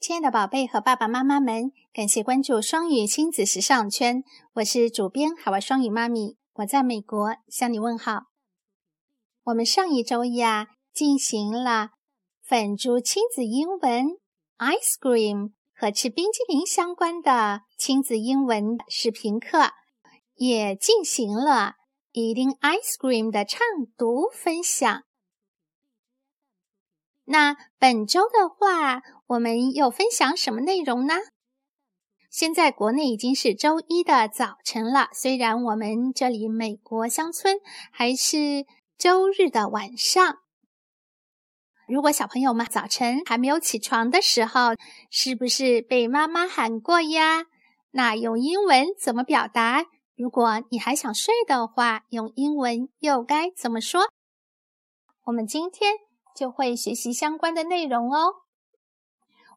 亲爱的宝贝和爸爸妈妈们，感谢关注双语亲子时尚圈，我是主编海外双语妈咪，我在美国向你问好。我们上一周呀进行了粉珠亲子英文 ice cream 和吃冰激凌相关的亲子英文视频课，也进行了 eating ice cream 的唱读分享。那本周的话，我们又分享什么内容呢？现在国内已经是周一的早晨了，虽然我们这里美国乡村还是周日的晚上。如果小朋友们早晨还没有起床的时候，是不是被妈妈喊过呀？那用英文怎么表达？如果你还想睡的话，用英文又该怎么说？我们今天。就会学习相关的内容哦。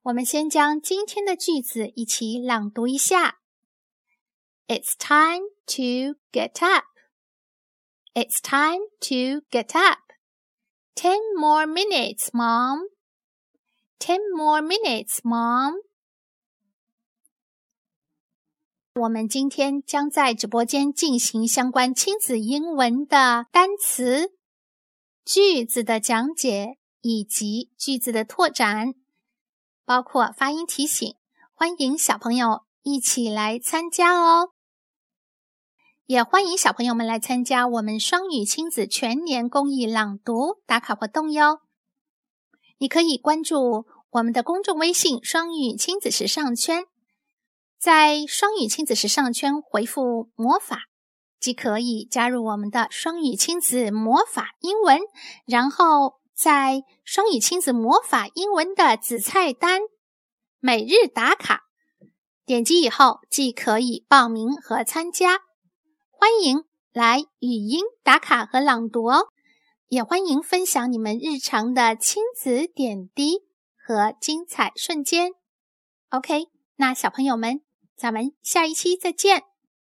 我们先将今天的句子一起朗读一下。It's time to get up. It's time to get up. Ten more minutes, Mom. Ten more minutes, Mom. 我们今天将在直播间进行相关亲子英文的单词。句子的讲解以及句子的拓展，包括发音提醒，欢迎小朋友一起来参加哦！也欢迎小朋友们来参加我们双语亲子全年公益朗读打卡活动哟！你可以关注我们的公众微信“双语亲子时尚圈”，在“双语亲子时尚圈”回复“魔法”。即可以加入我们的双语亲子魔法英文，然后在双语亲子魔法英文的子菜单每日打卡，点击以后即可以报名和参加。欢迎来语音打卡和朗读哦，也欢迎分享你们日常的亲子点滴和精彩瞬间。OK，那小朋友们，咱们下一期再见。